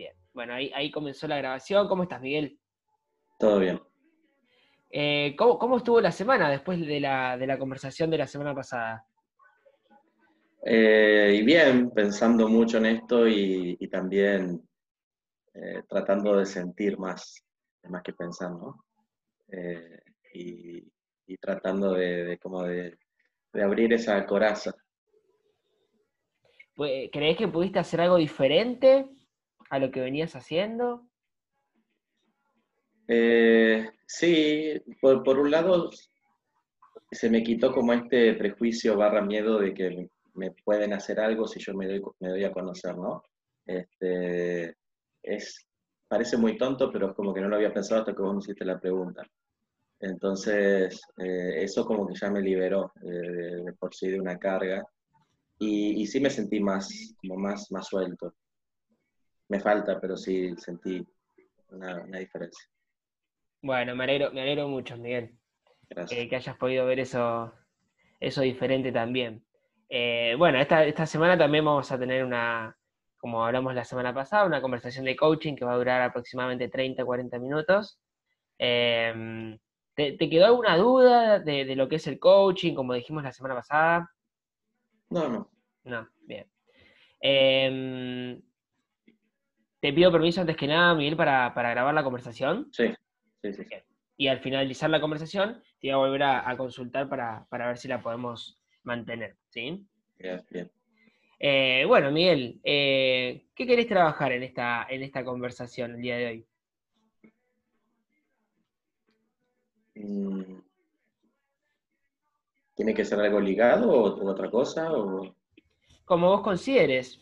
bien. Bueno, ahí, ahí comenzó la grabación. ¿Cómo estás, Miguel? Todo bien. Eh, ¿cómo, cómo estuvo la semana después de la, de la conversación de la semana pasada? Eh, y bien, pensando mucho en esto y, y también eh, tratando de sentir más, más que pensar, ¿no? Y, y tratando de, de como de, de abrir esa coraza. Pues, ¿Crees que pudiste hacer algo diferente a lo que venías haciendo? Eh, sí, por, por un lado se me quitó como este prejuicio barra miedo de que me pueden hacer algo si yo me doy, me doy a conocer, ¿no? Este, es, parece muy tonto, pero es como que no lo había pensado hasta que vos me hiciste la pregunta. Entonces, eh, eso como que ya me liberó eh, por sí de una carga y, y sí me sentí más, como más, más suelto. Me falta, pero sí sentí una, una diferencia. Bueno, me alegro, me alegro mucho, Miguel, Gracias. eh, que hayas podido ver eso, eso diferente también. Eh, bueno, esta, esta semana también vamos a tener una, como hablamos la semana pasada, una conversación de coaching que va a durar aproximadamente 30, 40 minutos. Eh, ¿te, te quedó alguna duda de, de lo que es el coaching, como dijimos la semana pasada? No, no. No, bien. Em, te pido permiso antes que nada, Miguel, para, para grabar la conversación. Sí, sí, sí. Y al finalizar la conversación, te voy a volver a, a consultar para, para ver si la podemos mantener. ¿sí? Bien, bien. Eh, bueno, Miguel, eh, ¿qué querés trabajar en esta, en esta conversación el día de hoy? Mm, ¿Tiene que ser algo ligado o, o otra cosa? O... Como vos consideres.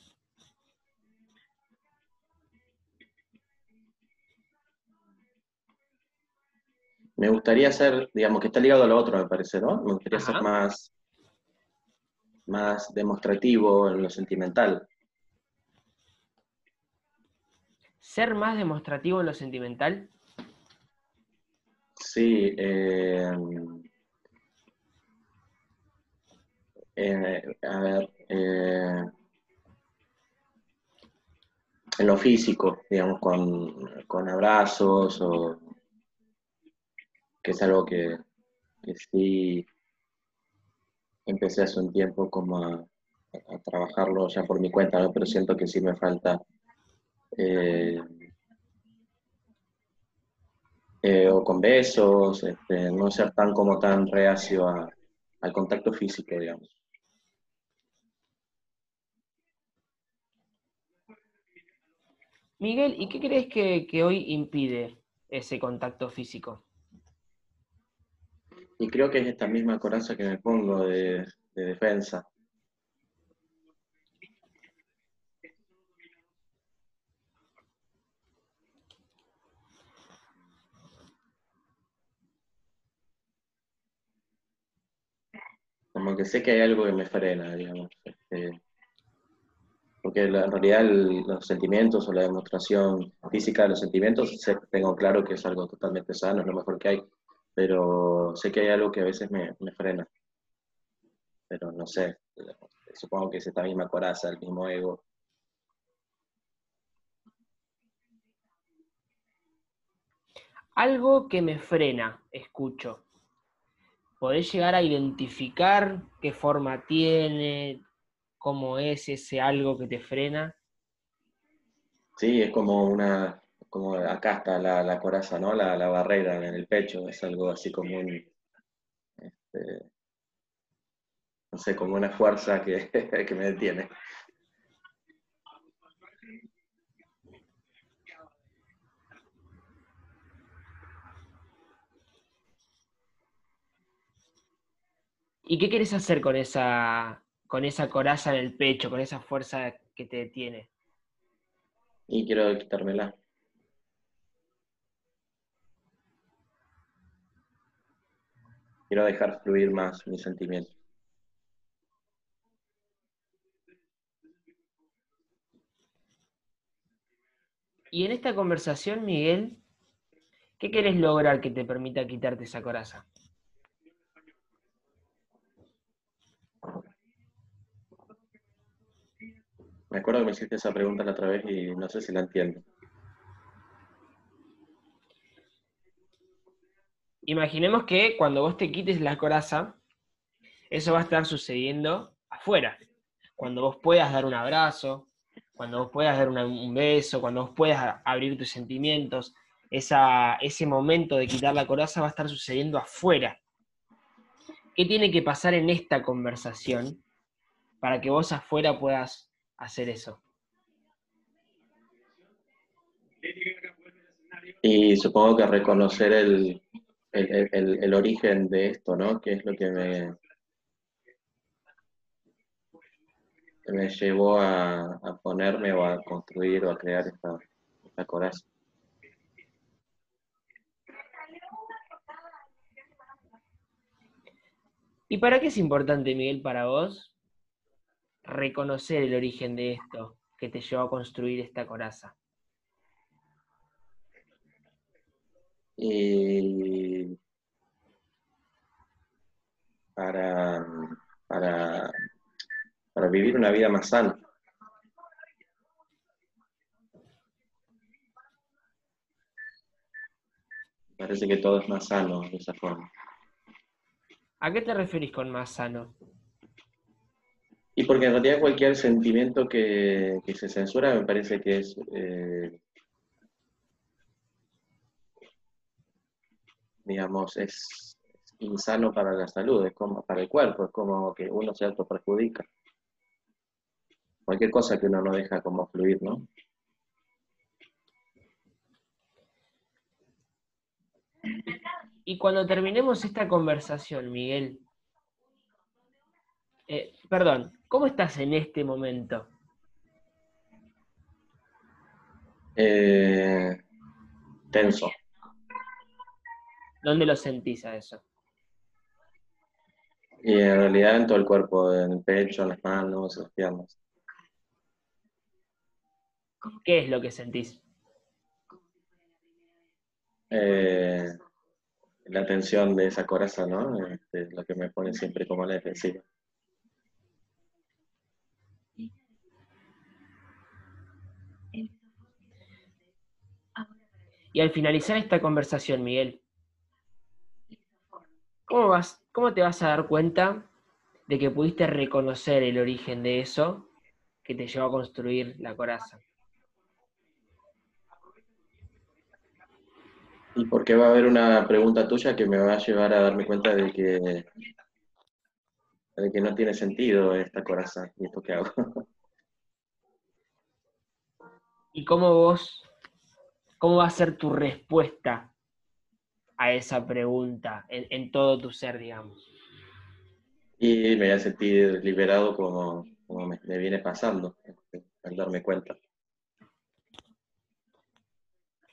Me gustaría ser, digamos, que está ligado a lo otro, me parece, ¿no? Me gustaría Ajá. ser más, más demostrativo en lo sentimental. Ser más demostrativo en lo sentimental. Sí, eh, eh, a ver, eh, en lo físico, digamos, con, con abrazos o que es algo que, sí empecé hace un tiempo como a, trabajarlo ya por mi cuenta, ¿no? Pero siento que sí me falta eh, eh, o con besos, este, no ser tan como tan reacio al contacto físico, digamos. Miguel, ¿y qué crees que, que hoy impide ese contacto físico? Y creo que es esta misma coraza que me pongo de, de defensa. Como que sé que hay algo que me frena, digamos. este, porque en realidad los sentimientos o la demostración física de los sentimientos, tengo claro que es algo totalmente sano, es lo mejor que hay, pero sé que hay algo que a veces me, me frena. Pero no sé, supongo que es esta misma coraza, el mismo ego. Algo que me frena, escucho. ¿Podés llegar a identificar qué forma tiene, cómo es ese algo que te frena? Sí, es como una, como acá está la, la coraza, ¿no? La, la barrera en el pecho, es algo así como un, este, no sé, como una fuerza que, que me detiene. ¿Y qué querés hacer con esa, con esa coraza en el pecho, con esa fuerza que te detiene? Y quiero quitármela. Quiero dejar fluir más mis sentimientos. Y en esta conversación, Miguel, ¿qué querés lograr que te permita quitarte esa coraza? Me acuerdo que me hiciste esa pregunta la otra vez y no sé si la entiendo. Imaginemos que cuando vos te quites la coraza, eso va a estar sucediendo afuera. Cuando vos puedas dar un abrazo, cuando vos puedas dar un beso, cuando vos puedas abrir tus sentimientos, ese momento de quitar la coraza va a estar sucediendo afuera. ¿Qué tiene que pasar en esta conversación para que vos afuera puedas hacer eso? Y supongo que reconocer el, el, origen de esto, ¿no? Que es lo que me, me llevó a, ponerme o a construir o a crear esta, esta coraza. ¿Y para qué es importante, Miguel, para vos reconocer el origen de esto que te llevó a construir esta coraza? Y para, para, para vivir una vida más sana. Parece que todo es más sano de esa forma. ¿A qué te referís con más sano? Y porque en realidad cualquier sentimiento que, se censura me parece que es eh, digamos, es insano para la salud, es como para el cuerpo, es como que uno se perjudica. Cualquier cosa que uno no deja como fluir, ¿no? Y cuando terminemos esta conversación, Miguel, eh, perdón, ¿cómo estás en este momento? Eh, tenso. ¿Dónde lo sentís a eso? Y en realidad en todo el cuerpo, en el pecho, en las manos, en las piernas. ¿Qué es lo que sentís? Eh, la tensión de esa coraza, ¿no? Este, lo que me pone siempre como la defensiva. Y al finalizar esta conversación, Miguel, ¿cómo, vas, ¿cómo te vas a dar cuenta de que pudiste reconocer el origen de eso que te llevó a construir la coraza? Y porque va a haber una pregunta tuya que me va a llevar a darme cuenta de que, de que no tiene sentido esta coraza y esto que hago. ¿Y cómo vos, cómo va a ser tu respuesta a esa pregunta en, todo tu ser, digamos? Y me voy a sentir liberado como, me, me viene pasando, al darme cuenta.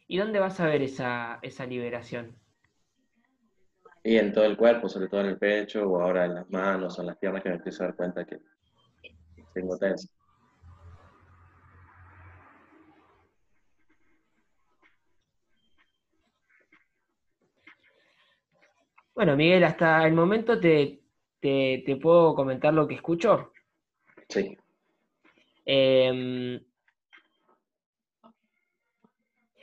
¿Y dónde vas a ver esa, liberación? Y en todo el cuerpo, sobre todo en el pecho, o ahora en las manos o en las piernas, que me empiezo a dar cuenta que tengo tenso. Bueno, Miguel, hasta el momento te, te, puedo comentar lo que escucho. Sí. Eh,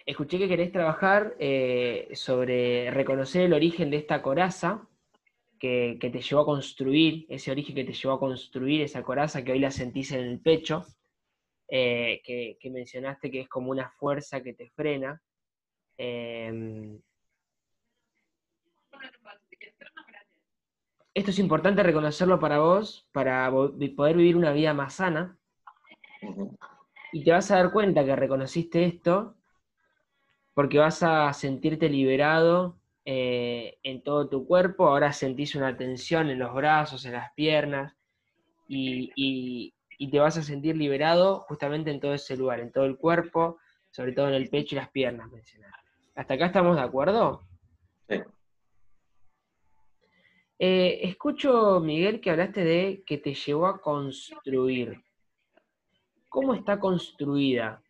escuché que querés trabajar eh, sobre reconocer el origen de esta coraza que, te llevó a construir, ese origen que te llevó a construir esa coraza que hoy la sentís en el pecho, eh, que, mencionaste que es como una fuerza que te frena. Em, esto es importante reconocerlo para vos, para poder vivir una vida más sana. Y te vas a dar cuenta que reconociste esto porque vas a sentirte liberado eh, en todo tu cuerpo, ahora sentís una tensión en los brazos, en las piernas, y, te vas a sentir liberado justamente en todo ese lugar, en todo el cuerpo, sobre todo en el pecho y las piernas, mencionar. ¿Hasta acá estamos de acuerdo? Sí. Eh, escucho, Miguel, que hablaste de que te llevó a construir. ¿Cómo está construida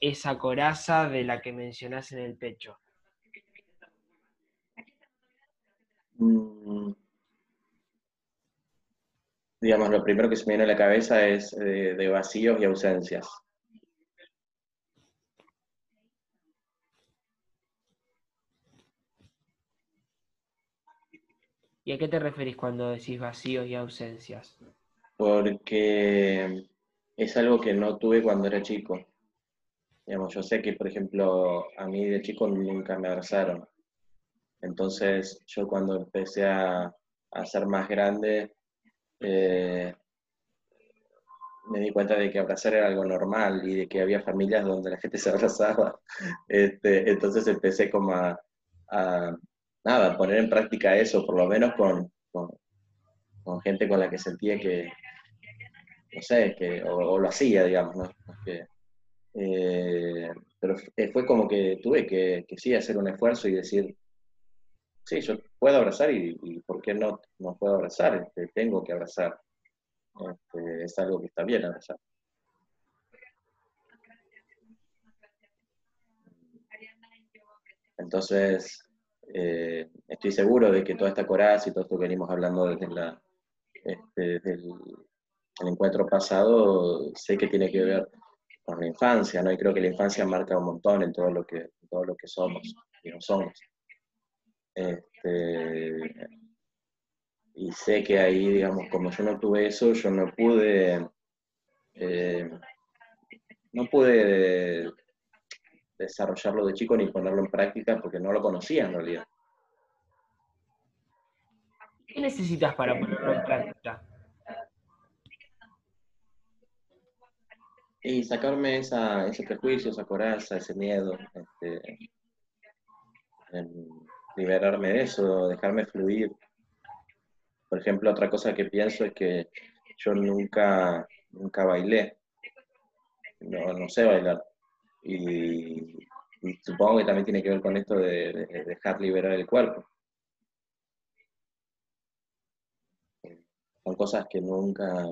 esa coraza de la que mencionás en el pecho? Mm. digamos, lo primero que se me viene a la cabeza es eh, de vacíos y ausencias. ¿Y a qué te referís cuando decís vacíos y ausencias? Porque es algo que no tuve cuando era chico. Digamos, yo sé que, por ejemplo, a mí de chico nunca me abrazaron. Entonces, yo cuando empecé a, ser más grande, eh, me di cuenta de que abrazar era algo normal y de que había familias donde la gente se abrazaba. Este, entonces empecé como a, nada, poner en práctica eso, por lo menos con, con, gente con la que sentía que, no sé, que, o, lo hacía, digamos, ¿no? Eh, pero fue como que tuve que, que, sí hacer un esfuerzo y decir, sí, yo puedo abrazar y, ¿por qué no, no puedo abrazar? Este, tengo que abrazar. Este, es algo que está bien abrazar. Entonces, eh, estoy seguro de que toda esta coraza y todo esto que venimos hablando desde, este, el, encuentro pasado, sé que tiene que ver con la infancia, ¿no? Y creo que la infancia marca un montón en todo lo que, lo que somos y no somos. Este, y sé que ahí, digamos, como yo no tuve eso, yo no pude, eh, no pude desarrollarlo de chico ni ponerlo en práctica porque no lo conocía en realidad. ¿Qué necesitas para ponerlo en práctica? Y sacarme esa, ese prejuicio, esa coraza, ese miedo, este, liberarme de eso, dejarme fluir. Por ejemplo, otra cosa que pienso es que yo nunca, nunca bailé. No, no sé bailar. Y, supongo que también tiene que ver con esto de, dejar liberar el cuerpo. Son cosas que nunca,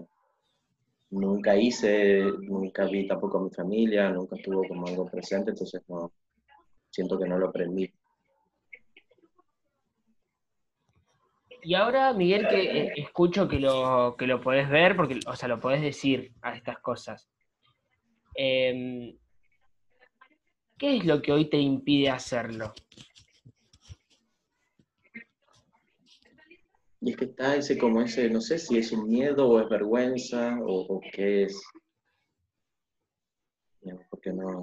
nunca hice, nunca vi tampoco a mi familia, nunca estuvo como algo presente, entonces no, siento que no lo aprendí. Y ahora, Miguel, que eh, escucho que lo, que lo podés ver, porque, o sea, lo podés decir a estas cosas. Em, ¿Qué es lo que hoy te impide hacerlo? Y es que está ese como ese, no sé si es un miedo o es vergüenza o, qué es. Porque no.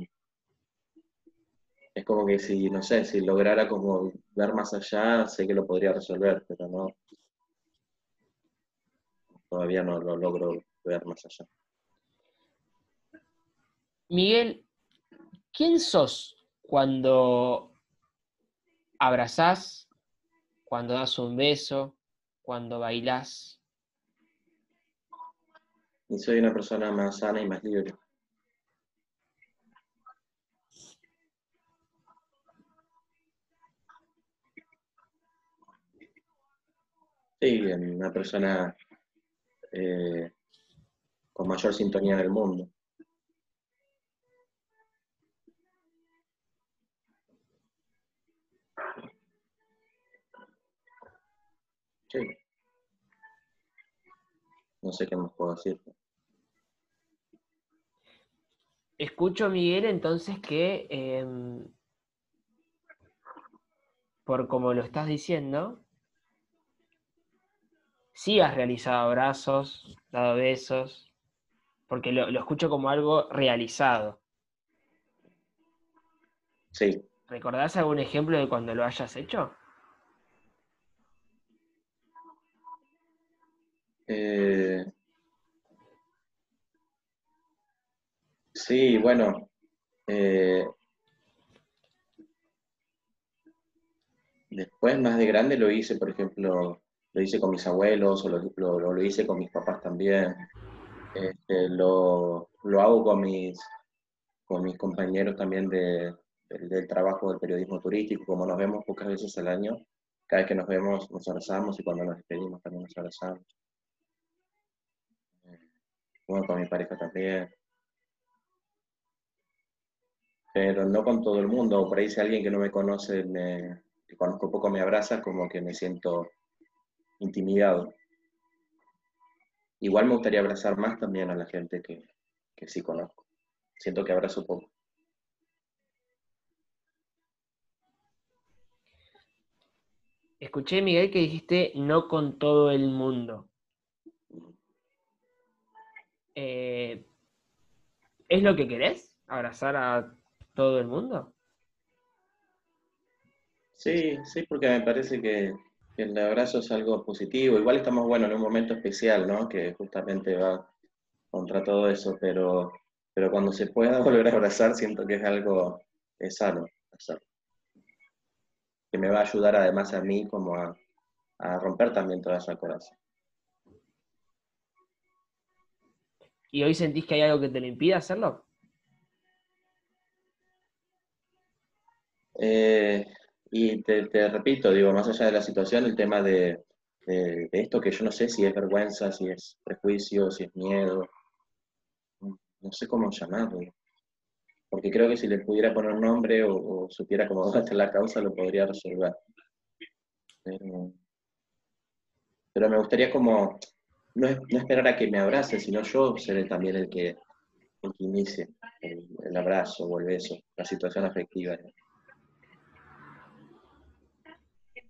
Es como que si, no sé, si lograra como ver más allá, sé que lo podría resolver, pero no. Todavía no lo logro ver más allá. Miguel, ¿Quién sos cuando abrazás, cuando das un beso, cuando bailás? Y soy una persona más sana y más libre. Sí, una persona eh, con mayor sintonía del mundo. No sé qué más puedo decir. Escucho, Miguel, entonces que, em, por como lo estás diciendo, sí has realizado abrazos, dado besos, porque lo, lo escucho como algo realizado. Sí. ¿Recordás algún ejemplo de cuando lo hayas hecho? Eh, sí, bueno, eh, después más de grande lo hice, por ejemplo, lo hice con mis abuelos o lo, hice con mis papás también. Este, lo, hago con mis, compañeros también de, del trabajo del periodismo turístico, como nos vemos pocas veces al año, cada vez que nos vemos nos abrazamos y cuando nos despedimos también nos abrazamos bueno, con mi pareja también. Pero no con todo el mundo. Por ahí si alguien que no me conoce, me, que conozco poco, me abraza, como que me siento intimidado. igual me gustaría abrazar más también a la gente que, que sí conozco. Siento que abrazo poco. Escuché, Miguel, que dijiste no con todo el mundo. Eh, ¿Es lo que querés? ¿Abrazar a todo el mundo? Sí, sí, porque me parece que, el abrazo es algo positivo. Igual estamos, bueno, en un momento especial, ¿no? Que justamente va contra todo eso, pero, pero cuando se pueda volver a abrazar, siento que es algo es sano Que me va a ayudar además a mí como a, a romper también toda esa coraza. ¿Y hoy sentís que hay algo que te lo impide hacerlo? Eh, y te, repito, digo, más allá de la situación, el tema de, esto que yo no sé si es vergüenza, si es prejuicio, si es miedo, no sé cómo llamarlo. Porque creo que si le pudiera poner un nombre o, supiera cómo va a la causa, lo podría resolver. Pero me gustaría como no, esperar a que me abrace, sino yo seré también el que, inicie el, abrazo o el beso, la situación afectiva.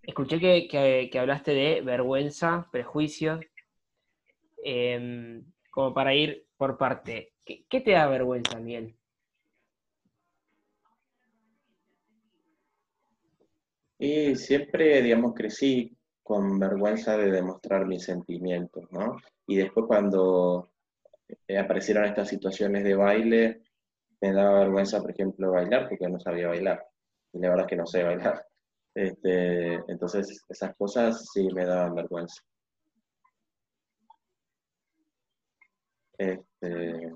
Escuché que, hablaste de vergüenza, prejuicios, em, como para ir por parte. ¿Qué, ¿Qué, te da vergüenza, Miguel? Y siempre, digamos, crecí con vergüenza de demostrar mis sentimientos, ¿no? Y después cuando eh, aparecieron estas situaciones de baile, me daba vergüenza, por ejemplo, bailar porque no sabía bailar. Y la verdad es que no sé bailar. Este, entonces, esas cosas sí me daban vergüenza. Este,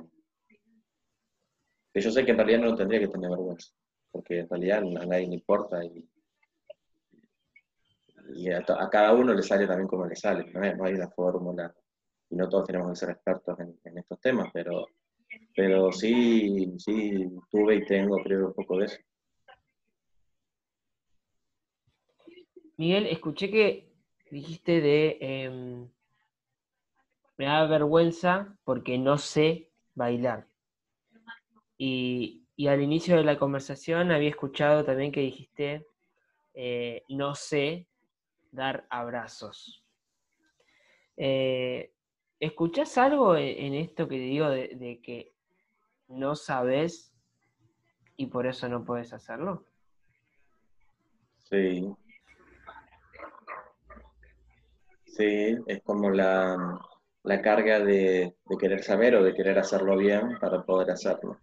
que yo sé que en realidad no tendría que tener vergüenza, porque en realidad a nadie le importa y y a, cada uno le sale también como le sale, no, hay una fórmula, y no todos tenemos que ser expertos en, estos temas, pero, pero sí, sí tuve y tengo, creo, un poco de eso. Miguel, escuché que dijiste de em, me da vergüenza porque no sé bailar. Y, al inicio de la conversación había escuchado también que dijiste eh, no sé dar abrazos. Eh, ¿Escuchás algo en, esto que digo de, que no sabes y por eso no puedes hacerlo? Sí. Sí, es como la, carga de, de, querer saber o de querer hacerlo bien para poder hacerlo.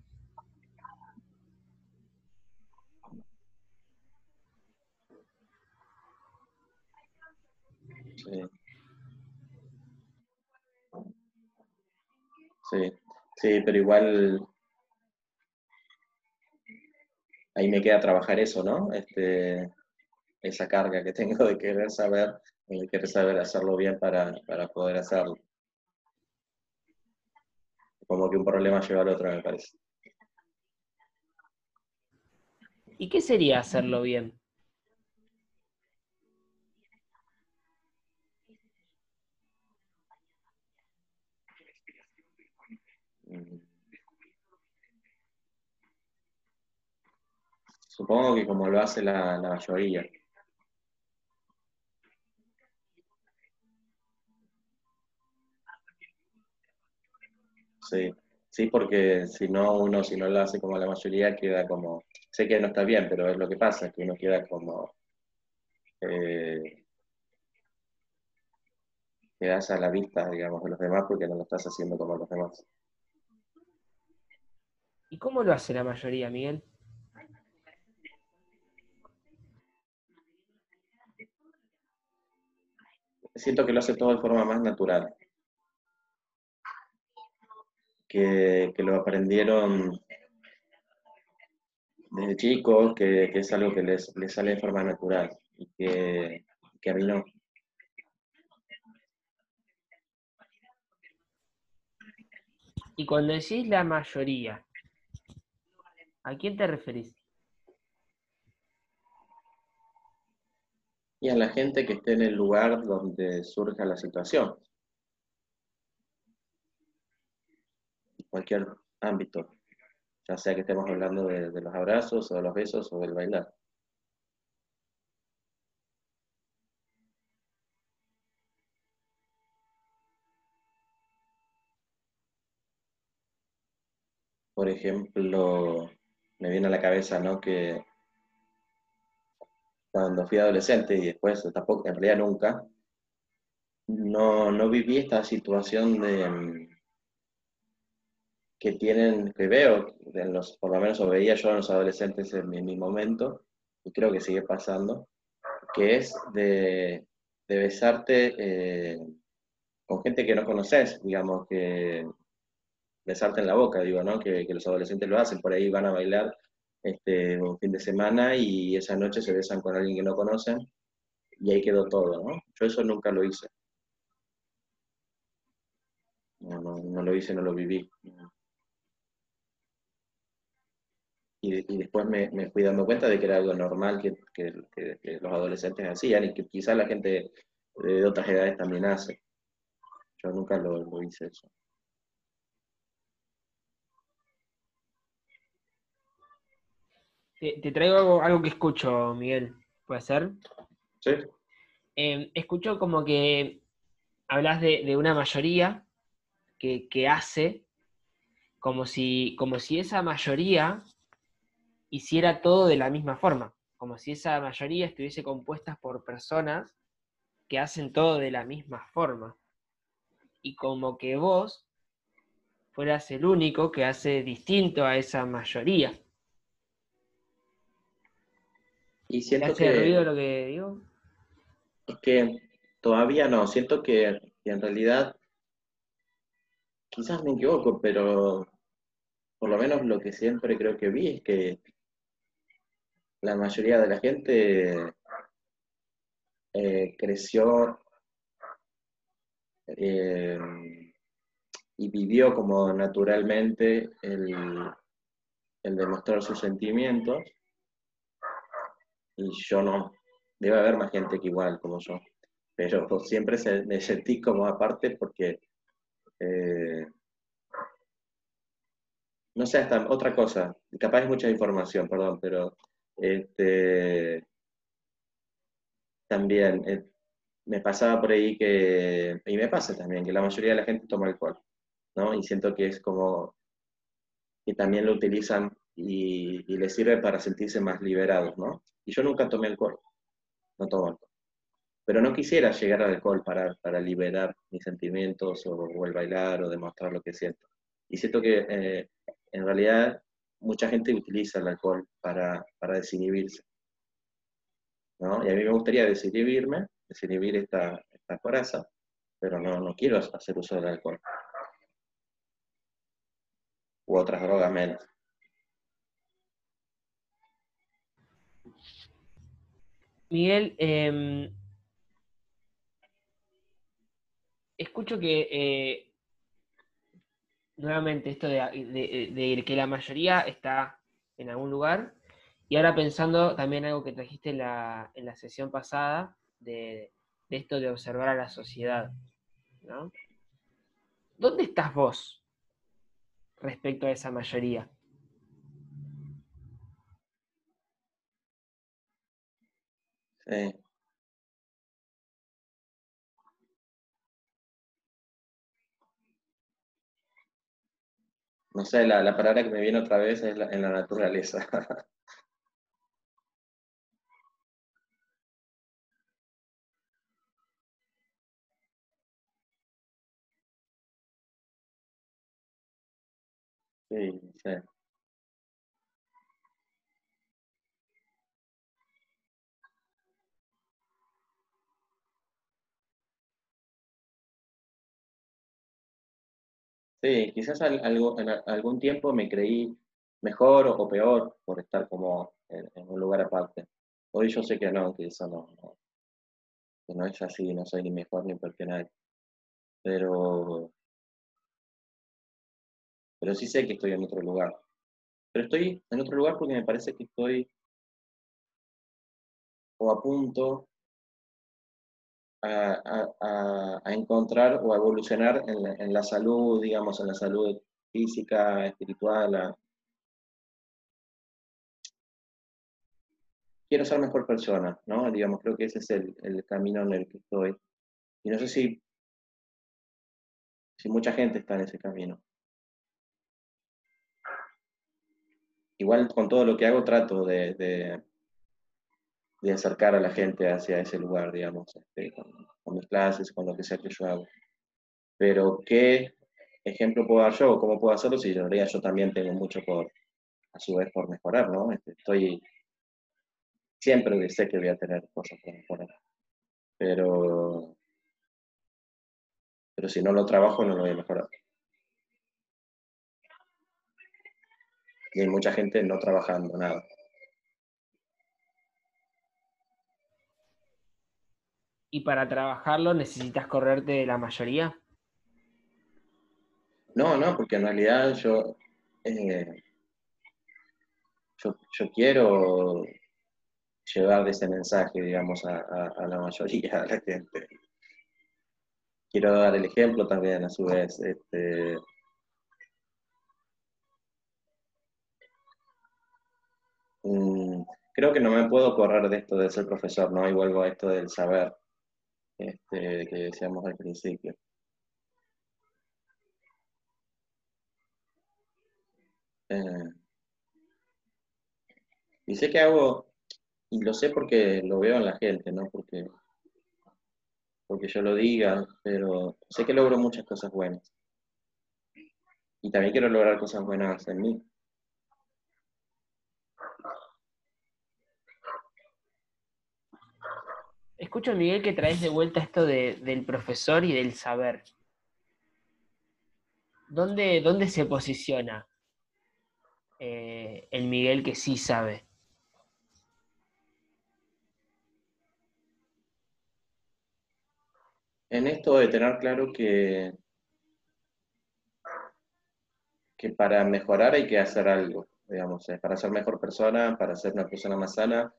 Sí, sí, pero igual ahí me queda trabajar eso, ¿no? Este, esa carga que tengo de querer saber, de querer saber hacerlo bien para, para poder hacerlo. Como que un problema lleva al otro, me parece. ¿Y qué sería hacerlo bien? Supongo que como lo hace la, mayoría. Sí, sí, porque si no, uno si no lo hace como la mayoría, queda como, sé que no está bien, pero es lo que pasa, que uno queda como, eh, quedas a la vista, digamos, de los demás porque no lo estás haciendo como los demás. ¿Y cómo lo hace la mayoría, Miguel? Siento que lo hace todo de forma más natural. Que, lo aprendieron desde chicos, que, es algo que les, sale de forma natural y que, que a mí no. Y cuando decís la mayoría, ¿a quién te referís? Y a la gente que esté en el lugar donde surja la situación. cualquier ámbito, ya sea que estemos hablando de, los abrazos o de los besos o del bailar. Por ejemplo, me viene a la cabeza, ¿no? Que cuando fui adolescente y después tampoco, en realidad nunca, no, no viví esta situación de mm, que tienen, que veo, en los, por lo menos veía yo en los adolescentes en mi, momento, y creo que sigue pasando, que es de, besarte eh, con gente que no conoces, digamos, que besarte en la boca, digo, ¿no? Que, los adolescentes lo hacen, por ahí van a bailar este, un fin de semana y esa noche se besan con alguien que no conocen y ahí quedó todo, ¿no? Yo eso nunca lo hice. No, no, lo hice, no lo viví. Y, después me, fui dando cuenta de que era algo normal que, los adolescentes hacían y que quizás la gente de otras edades también hace. Yo nunca lo, lo hice eso. Te, traigo algo, que escucho, Miguel. ¿Puede ser? Sí. Em, escucho como que hablas de, una mayoría que, hace como si, como si esa mayoría hiciera todo de la misma forma, como si esa mayoría estuviese compuesta por personas que hacen todo de la misma forma. Y como que vos fueras el único que hace distinto a esa mayoría. Y siento que, ruido lo que digo? Es que todavía no, siento que, en realidad, quizás me equivoco, pero por lo menos lo que siempre creo que vi es que la mayoría de la gente eh, creció eh, y vivió como naturalmente el, el demostrar sus sentimientos y yo no. Debe haber más gente que igual como yo, pero siempre me sentí como aparte porque, eh, no sé, hasta otra cosa, capaz es mucha información, perdón, pero este, también eh, me pasaba por ahí que, y me pasa también, que la mayoría de la gente toma alcohol, ¿no? Y siento que es como que también lo utilizan y, y les sirve para sentirse más liberados, ¿no? Y yo nunca tomé alcohol, no tomo alcohol. Pero no quisiera llegar al alcohol para, para liberar mis sentimientos o, el bailar o demostrar lo que siento. Y siento que eh, en realidad mucha gente utiliza el alcohol para, para desinhibirse. ¿no? Y a mí me gustaría desinhibirme, desinhibir esta, esta coraza, pero no, no quiero hacer uso del alcohol. U otras drogas menos. Miguel, em, escucho que eh, nuevamente esto de, que la mayoría está en algún lugar, y ahora pensando también algo que trajiste en la, en la sesión pasada, de, esto de observar a la sociedad, ¿no? ¿Dónde estás vos respecto a esa mayoría? No sé, la, palabra que me viene otra vez es en la naturaleza. Sí, sí. Sí, quizás en algún tiempo me creí mejor o, peor por estar como en, un lugar aparte. Hoy yo sé que no, que eso no, que no es así, no soy ni mejor ni peor que nadie. Pero, pero sí sé que estoy en otro lugar. Pero estoy en otro lugar porque me parece que estoy o a punto a, encontrar o a evolucionar en la, salud, digamos, en la salud física, espiritual, quiero ser mejor persona, ¿no? Digamos, creo que ese es el, camino en el que estoy. Y no sé si, si mucha gente está en ese camino. Igual con todo lo que hago trato de, de, acercar a la gente hacia ese lugar, digamos, este, con, mis clases, con lo que sea que yo hago. Pero ¿qué ejemplo puedo dar yo? ¿Cómo puedo hacerlo? Si en realidad yo también tengo mucho por, a su vez, por mejorar, ¿no? Este, estoy siempre sé que voy a tener cosas por mejorar. Pero, pero si no lo trabajo, no lo voy a mejorar. Y hay mucha gente no trabajando nada. ¿Y para trabajarlo necesitas correrte de la mayoría? No, no, porque en realidad yo, eh, yo, quiero llevar ese mensaje, digamos, a, la mayoría de la gente. Quiero dar el ejemplo también, a su vez. Este, mm, creo que no me puedo correr de esto de ser profesor, ¿no? Y vuelvo a esto del saber este, que decíamos al principio. Eh, y sé que hago y lo sé porque lo veo en la gente, no porque, porque yo lo diga, pero sé que logro muchas cosas buenas. Y también quiero lograr cosas buenas en mí. Escucho, Miguel, que traes de vuelta esto del profesor y del saber. ¿Dónde, dónde se posiciona eh, el Miguel que sí sabe? en esto de tener claro que, que para mejorar hay que hacer algo, digamos, para ser mejor persona, para ser una persona más sana,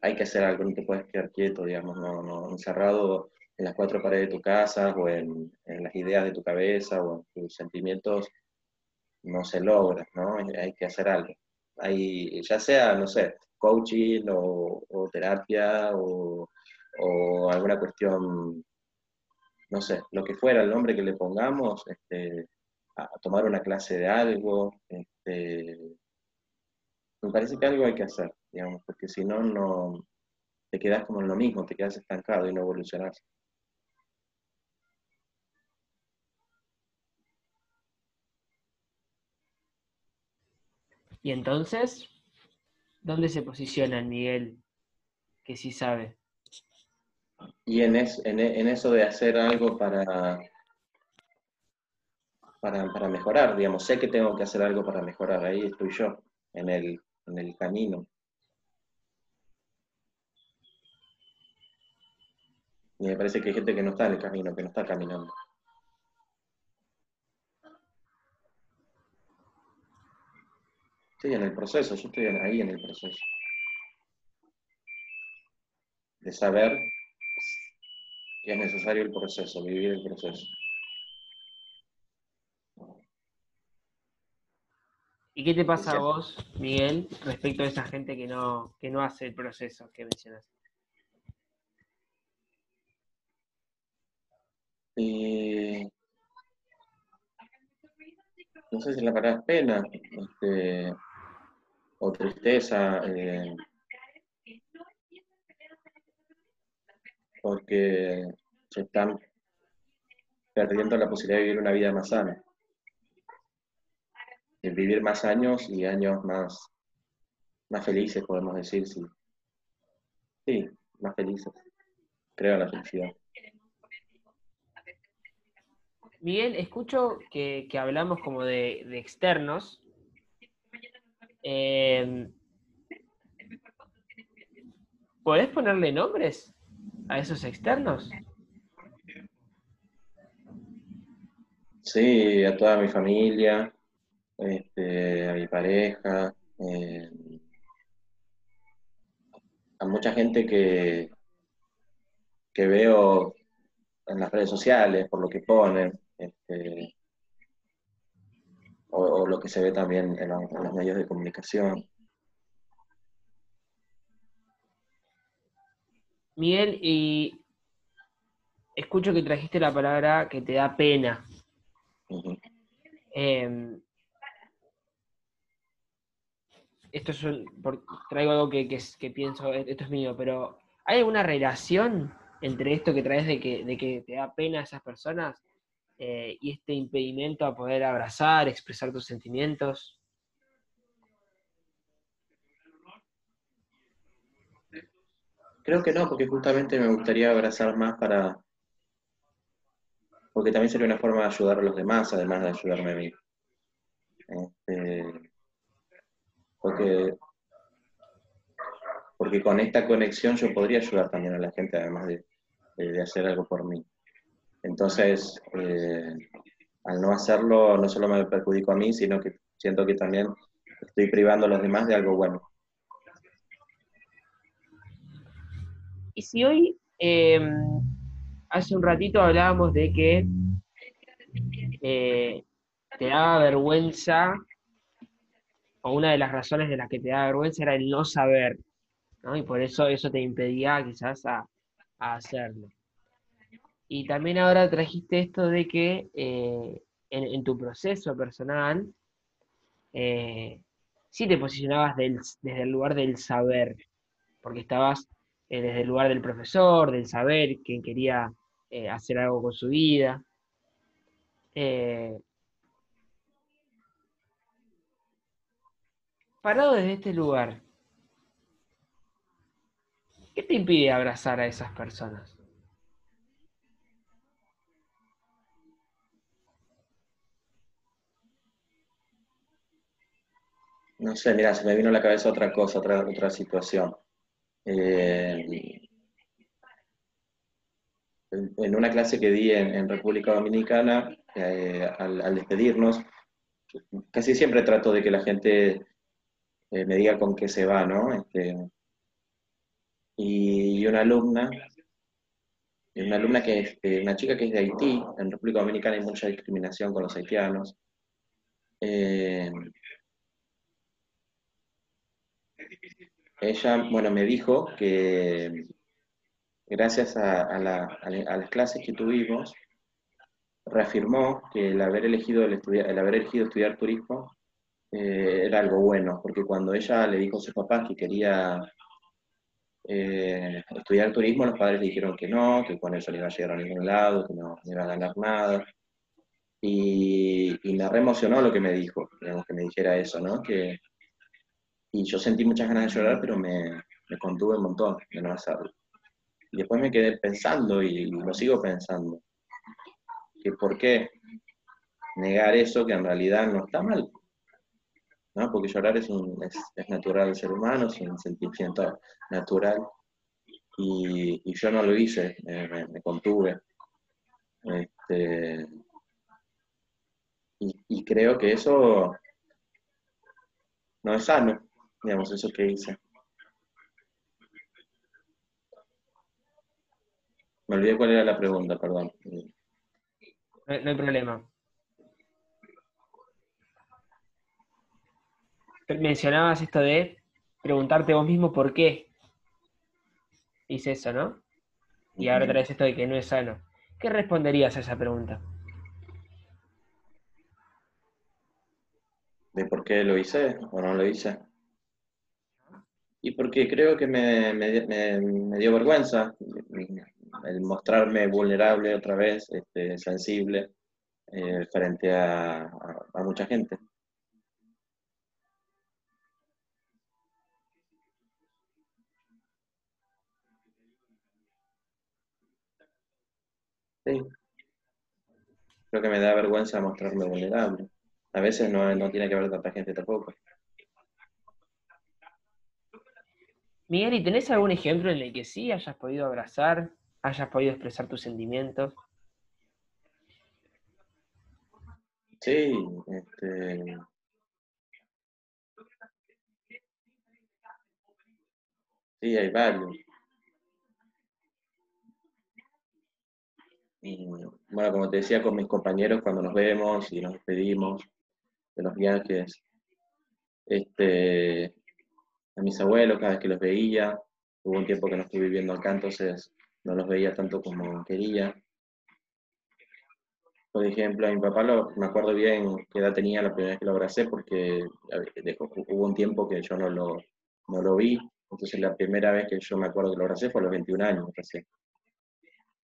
hay que hacer algo, no te puedes quedar quieto, digamos, no, no encerrado en las cuatro paredes de tu casa o en, las ideas de tu cabeza o en tus sentimientos, no se logra, ¿no? Hay que hacer algo. Hay, ya sea, no sé, coaching o, terapia o, o, alguna cuestión no sé, lo que fuera el nombre que le pongamos, este, a, tomar una clase de algo, este, me parece que algo hay que hacer, digamos, porque si no, no te quedas como en lo mismo, te quedas estancado y no evolucionas. Y entonces, ¿dónde se posiciona Miguel que sí sabe? Y en, en, eso de hacer algo para, para, mejorar, digamos, sé que tengo que hacer algo para mejorar, ahí estoy yo, en el, en el camino. Y me parece que hay gente que no está en el camino, que no está caminando. Estoy en el proceso, yo estoy ahí en el proceso. De saber es necesario el proceso, vivir el proceso. ¿Y qué te pasa a vos, Miguel, respecto a esa gente que no, que no hace el proceso que mencionas? Eh, no sé si la palabra es pena este, o tristeza. Eh, porque se están perdiendo la posibilidad de vivir una vida más sana. De vivir más años y años más, más felices, podemos decir, sí. Sí, más felices. Creo en la felicidad. Miguel, escucho que, hablamos como de, externos. Eh, ¿Podés ponerle nombres? a esos externos? Sí, a toda mi familia, este, a mi pareja, eh, a mucha gente que, que veo en las redes sociales, por lo que ponen, este, o, o, lo que se ve también en los medios de comunicación. Miguel, y escucho que trajiste la palabra que te da pena. Em, esto es traigo algo que, pienso, esto es mío, pero ¿hay alguna relación entre esto que traes de que, de que te da pena a esas personas eh, y este impedimento a poder abrazar, expresar tus sentimientos? Creo que no, porque justamente me gustaría abrazar más para... Porque también sería una forma de ayudar a los demás, además de ayudarme a mí. Este, porque, porque con esta conexión yo podría ayudar también a la gente, además de, hacer algo por mí. Entonces, eh, al no hacerlo, no solo me perjudico a mí, sino que siento que también estoy privando a los demás de algo bueno. Y si hoy, em, hace un ratito hablábamos de que eh, te daba vergüenza, o una de las razones de las que te daba vergüenza era el no saber. Y por eso eso te impedía quizás a, hacerlo. Y también ahora trajiste esto de que eh, en, tu proceso personal, eh, sí te posicionabas desde el lugar del saber, porque estabas eh, desde el lugar del profesor, del saber, quien quería hacer algo con su vida. Parado desde este lugar, ¿qué te impide abrazar a esas personas? No sé, mira, se me vino a la cabeza otra cosa, otra, otra situación. Eh, en una clase que di en, República Dominicana, eh, al, despedirnos, casi siempre trato de que la gente eh, me diga con qué se va, ¿no? Este, y una alumna, una alumna que es una chica que es de Haití, en República Dominicana hay mucha discriminación con los haitianos. Ella, bueno, me dijo que gracias a, las clases que tuvimos, reafirmó que el haber elegido, el estudiar, haber elegido estudiar turismo eh, era algo bueno, porque cuando ella le dijo a sus papás que quería eh, estudiar turismo, los padres le dijeron que no, que con eso no iba a llegar a ningún lado, que no, iba a ganar nada. Y, y me reemocionó lo que me dijo, que me dijera eso, ¿no? Que, y yo sentí muchas ganas de llorar, pero me, contuve un montón de no hacerlo. Y después me quedé pensando, y lo sigo pensando, que por qué negar eso que en realidad no está mal. ¿no? Porque llorar es, un, es, natural del ser humano, es un sentimiento natural. Y, yo no lo hice, me, contuve. Este, y creo que eso no es sano digamos, eso que hice. Me olvidé cuál era la pregunta, perdón. No, hay problema. Mencionabas esto de preguntarte vos mismo por qué hice eso, ¿no? Y ahora traes esto de que no es sano. ¿Qué responderías a esa pregunta? ¿De por qué lo hice o no lo hice? Y porque creo que me, dio vergüenza el mostrarme vulnerable otra vez, este, sensible, eh, frente a, mucha gente. Sí. Creo que me da vergüenza mostrarme vulnerable. A veces no, no tiene que haber tanta gente tampoco. Miguel, ¿y tenés algún ejemplo en el que sí hayas podido abrazar, hayas podido expresar tus sentimientos? Sí, este... Sí, hay varios. bueno, como te decía con mis compañeros, cuando nos vemos y nos despedimos, de los viajes. Este, a mis abuelos cada vez que los veía, hubo un tiempo que no estuve viviendo acá, entonces no los veía tanto como quería. Por ejemplo, a mi papá lo, me acuerdo bien qué edad tenía la primera vez que lo abracé, porque hubo un tiempo que yo no lo, no lo vi, entonces la primera vez que yo me acuerdo que lo abracé fue a los 21 años,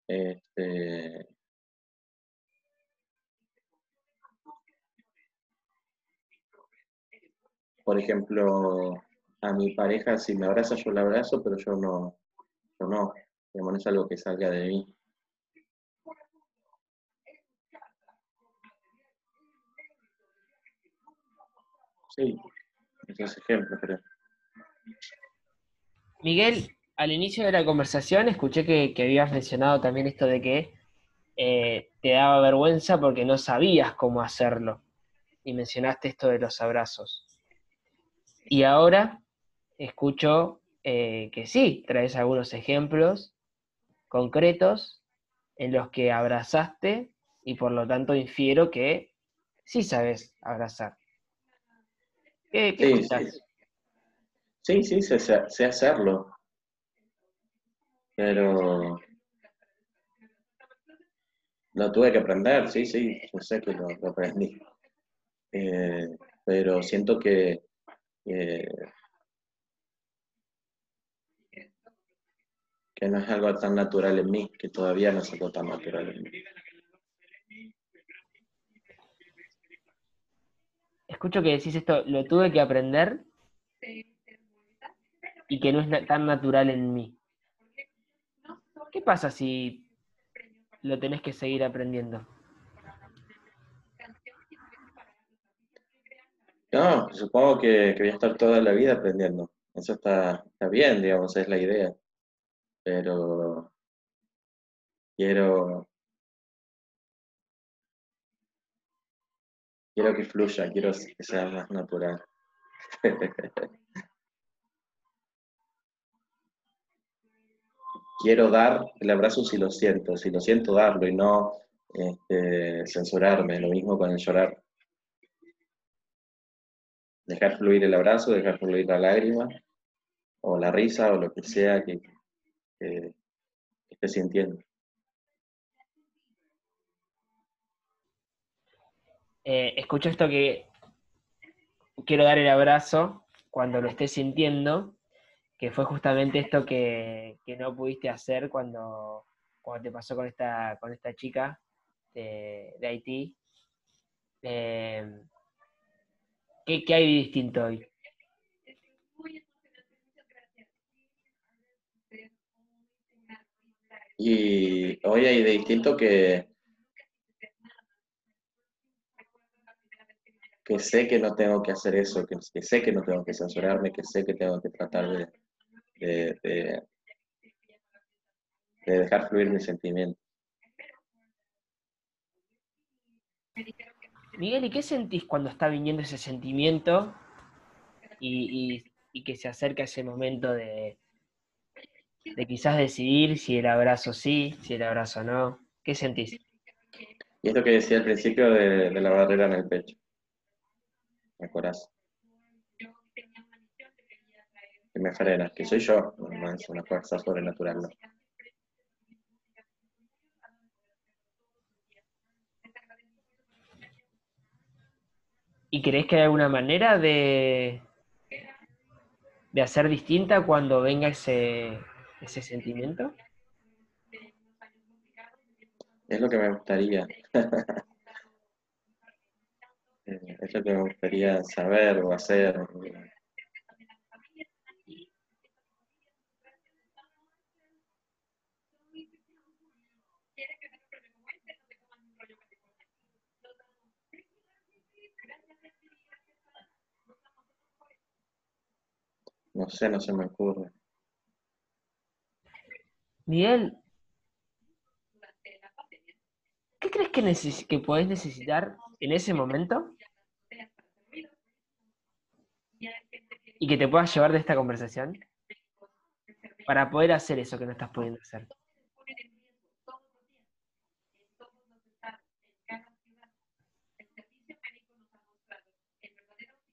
Este, por ejemplo, a mi pareja si me abraza yo la abrazo, pero yo no, yo no, no es algo que salga de mí. Sí, esos ejemplos, pero... Miguel, al inicio de la conversación escuché que, habías mencionado también esto de que eh, te daba vergüenza porque no sabías cómo hacerlo. Y mencionaste esto de los abrazos. Y ahora escucho eh, que sí, traes algunos ejemplos concretos en los que abrazaste y por lo tanto infiero que sí sabes abrazar. ¿Qué, sí, sí. sí, sí, sé, hacerlo. Pero lo tuve que aprender, sí, sí, yo sé que lo, aprendí. Eh, pero siento que que no es algo tan natural en mí, que todavía no es algo tan natural en mí. Escucho que decís esto, lo tuve que aprender y que no es tan natural en mí. ¿Qué pasa si lo tenés que seguir aprendiendo? No, supongo que, que, voy a estar toda la vida aprendiendo. Eso está, está bien, digamos, es la idea pero quiero, quiero que fluya, quiero que sea más natural. quiero dar el abrazo si lo siento, si lo siento darlo y no este, censurarme, lo mismo con el llorar. Dejar fluir el abrazo, dejar fluir la lágrima, o la risa, o lo que sea que, que, estés sintiendo. Eh, escucho esto que quiero dar el abrazo cuando lo estés sintiendo, que fue justamente esto que, no pudiste hacer cuando, cuando, te pasó con esta, con esta chica de, Haití. Eh, ¿qué, ¿Qué hay distinto hoy? Y hoy hay de distinto que, que sé que no tengo que hacer eso, que, sé que no tengo que censurarme, que sé que tengo que tratar de, de, dejar fluir mis sentimientos. Miguel, ¿y qué sentís cuando está viniendo ese sentimiento y que se acerca ese momento de, de quizás decidir si el abrazo sí, si el abrazo no. ¿Qué sentís? Y esto que decía al principio de, la barrera en el pecho, el corazón. Que me frena, que soy yo, no es una fuerza sobrenatural. ¿Y crees que hay alguna manera de, de hacer distinta cuando venga ese, ese sentimiento? Es lo que me gustaría. Es lo que me gustaría saber o hacer. No sé, no se me ocurre. Miguel, ¿qué crees que, que podés necesitar en ese momento y que te puedas llevar de esta conversación para poder hacer eso que no estás pudiendo hacer?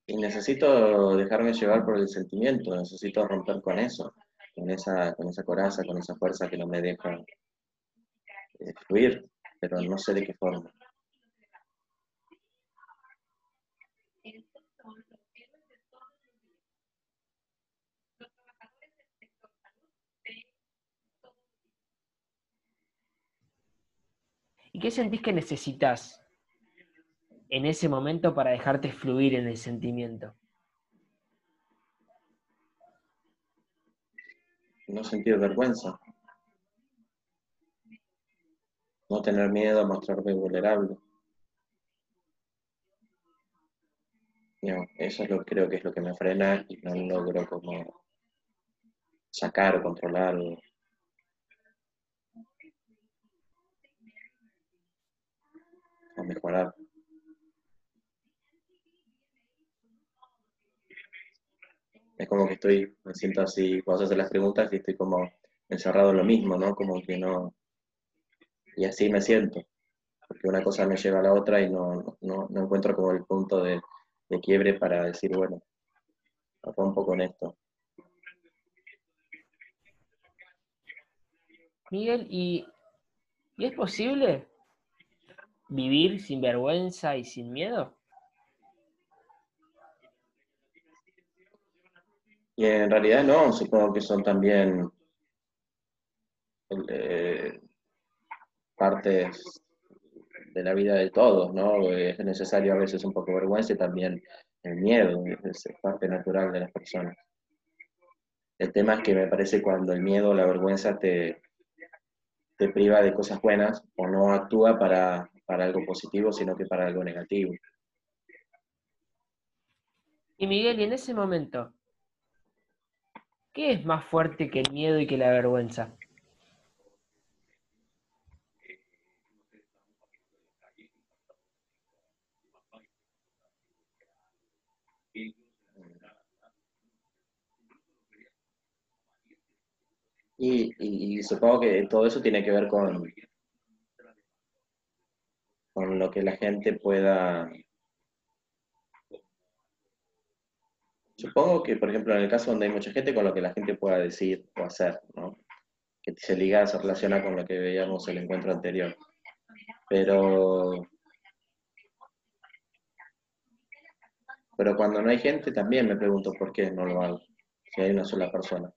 Y necesito dejarme llevar por el sentimiento, necesito romper con eso, con esa, con esa coraza, con esa fuerza que no me deja eh, fluir, pero no sé de qué forma. ¿Y qué sentís que necesitas en ese momento para dejarte fluir en el sentimiento? No sentir vergüenza. No tener miedo a mostrarme vulnerable. eso es lo creo que es lo que me frena y no logro como sacar o controlar o mejorar. Es como que estoy, me siento así, cuando se hacen las preguntas, y estoy como encerrado en lo mismo, ¿no? Como que no... Y así me siento, porque una cosa me lleva a la otra y no, no, no encuentro como el punto de, de quiebre para decir, bueno, rompo con esto. Miguel, ¿y, ¿y es posible vivir sin vergüenza y sin miedo? Y en realidad no, supongo que son también eh, partes de la vida de todos, ¿no? Es necesario a veces un poco vergüenza y también el miedo, es parte natural de las personas. El tema es que me parece cuando el miedo o la vergüenza te, te priva de cosas buenas o no actúa para, para algo positivo, sino que para algo negativo. Y Miguel, y en ese momento, ¿qué es más fuerte que el miedo y que la vergüenza? Y, supongo que todo eso tiene que ver con, con lo que la gente pueda... Supongo que, por ejemplo, en el caso donde hay mucha gente, con lo que la gente pueda decir o hacer, ¿no? Que se liga, se relaciona con lo que veíamos en el encuentro anterior. Pero... Pero cuando no hay gente, también me pregunto por qué no lo hago, si hay una sola persona.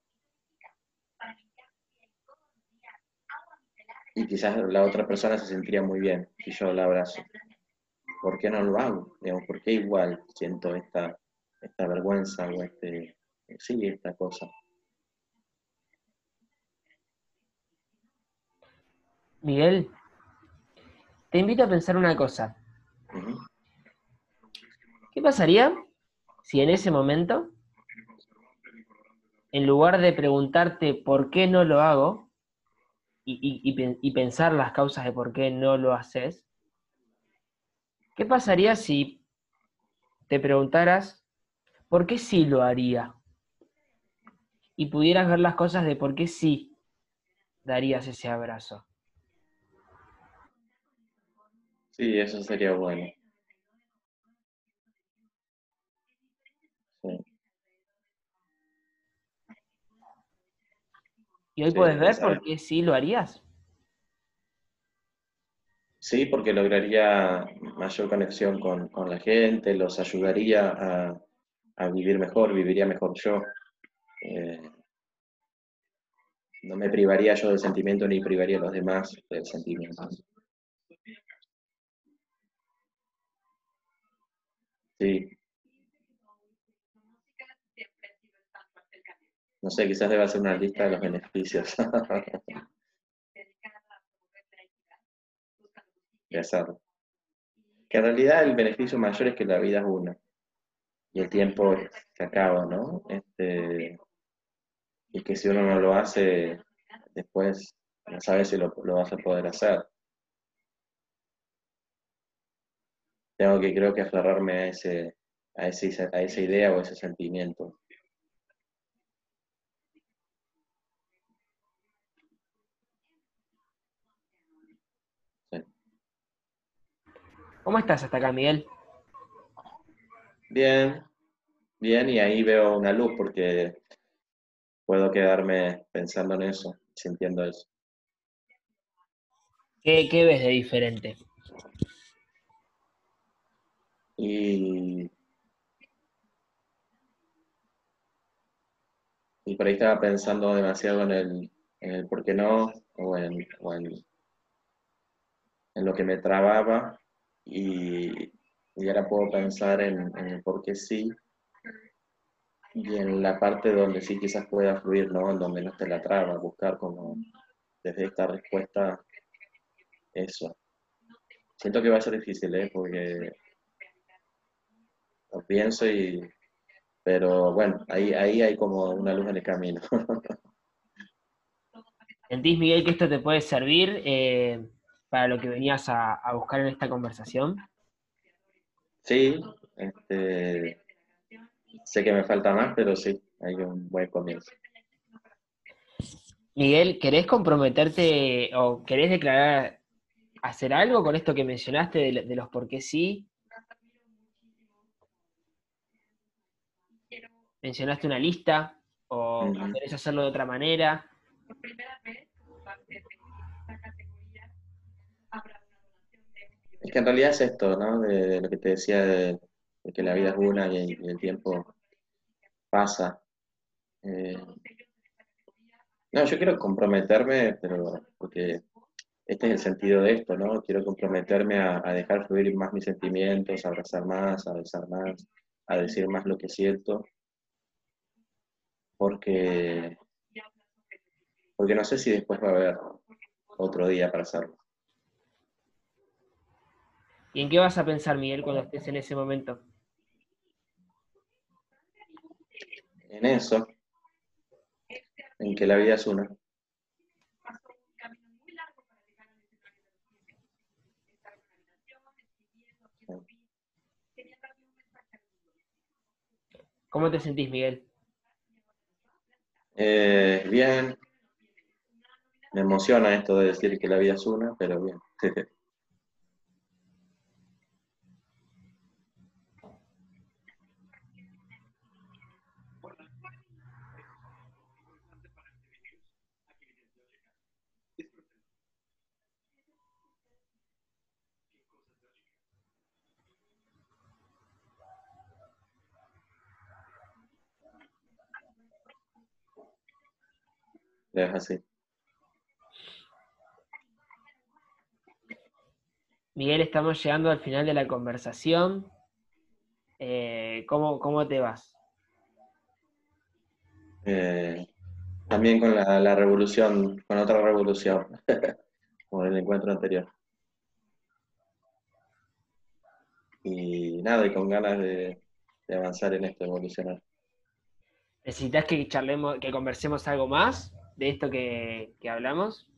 y quizás la otra persona se sentiría muy bien si yo la abrazo. ¿Por qué no lo hago? Digamos, ¿Por qué igual siento esta, esta vergüenza o este, sí, esta cosa? Miguel, te invito a pensar una cosa. ¿Qué pasaría si en ese momento, en lugar de preguntarte por qué no lo hago, y, pensar las causas de por qué no lo haces, ¿qué pasaría si te preguntaras por qué sí lo haría? Y pudieras ver las cosas de por qué sí darías ese abrazo. Sí, eso sería bueno. ¿Y hoy puedes ver por qué sí lo harías? Sí, porque lograría mayor conexión con, la gente, los ayudaría a, vivir mejor, viviría mejor yo. Eh, no me privaría yo del sentimiento ni privaría a los demás del sentimiento. Sí, No sé, quizás deba hacer una lista de los beneficios. de hacerlo. Que en realidad el beneficio mayor es que la vida es una. Y el tiempo se acaba, ¿no? Este, y que si uno no lo hace, después no sabe si lo, lo vas a poder hacer. Tengo que creo que aferrarme a ese, a, ese, a esa idea o ese sentimiento. ¿Cómo estás hasta acá, Miguel? Bien, bien y ahí veo una luz porque puedo quedarme pensando en eso, sintiendo eso. ¿Qué, qué ves de diferente? Y, y por ahí estaba pensando demasiado en el, en el por qué no, o en, o en, en lo que me trababa, y, y ahora puedo pensar en, por qué sí, y en la parte donde sí quizás pueda fluir, ¿no? En donde no te la traba, buscar como desde esta respuesta eso. Siento que va a ser difícil, ¿eh? Porque lo pienso y... Pero bueno, ahí, ahí hay como una luz en el camino. ¿Sentís, Miguel, que esto te puede servir eh, para lo que venías a, a, buscar en esta conversación? Sí, este, sé que me falta más, pero sí, hay un buen comienzo. Miguel, ¿querés comprometerte o querés declarar hacer algo con esto que mencionaste de, de los por qué sí? ¿Mencionaste una lista o uh -huh. querés hacerlo de otra manera? Es que en realidad es esto, ¿no? De, lo que te decía de, que la vida es una y, el tiempo pasa. Eh, no, yo quiero comprometerme, pero porque este es el sentido de esto, ¿no? Quiero comprometerme a, a, dejar fluir más mis sentimientos, a abrazar más, a besar más, a decir más lo que siento, porque, porque no sé si después va a haber otro día para hacerlo. ¿Y en qué vas a pensar, Miguel, cuando estés en ese momento? En eso, en que la vida es una. ¿Cómo te sentís, Miguel? Eh, bien. Me emociona esto de decir que la vida es una, pero bien. Es así. Miguel, estamos llegando al final de la conversación. Eh, ¿cómo, ¿cómo, te vas? Eh, también con la, la, revolución, con otra revolución, como en el encuentro anterior. Y nada, y con ganas de, de avanzar en esto, evolucionar. ¿Necesitas que charlemos, que conversemos algo más? De esto que, que, hablamos?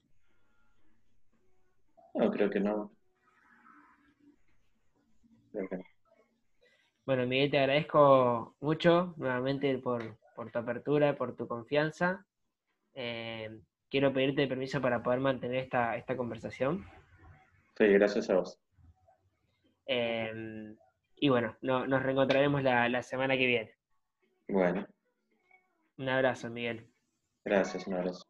No, creo que no. Creo que no. Bueno, Miguel, te agradezco mucho nuevamente por, por tu apertura, por tu confianza. Eh, quiero pedirte permiso para poder mantener esta, esta conversación. Sí, gracias a vos. Eh, y bueno, no, nos reencontraremos la, la semana que viene. Bueno. Un abrazo, Miguel. Gracias, abrazo.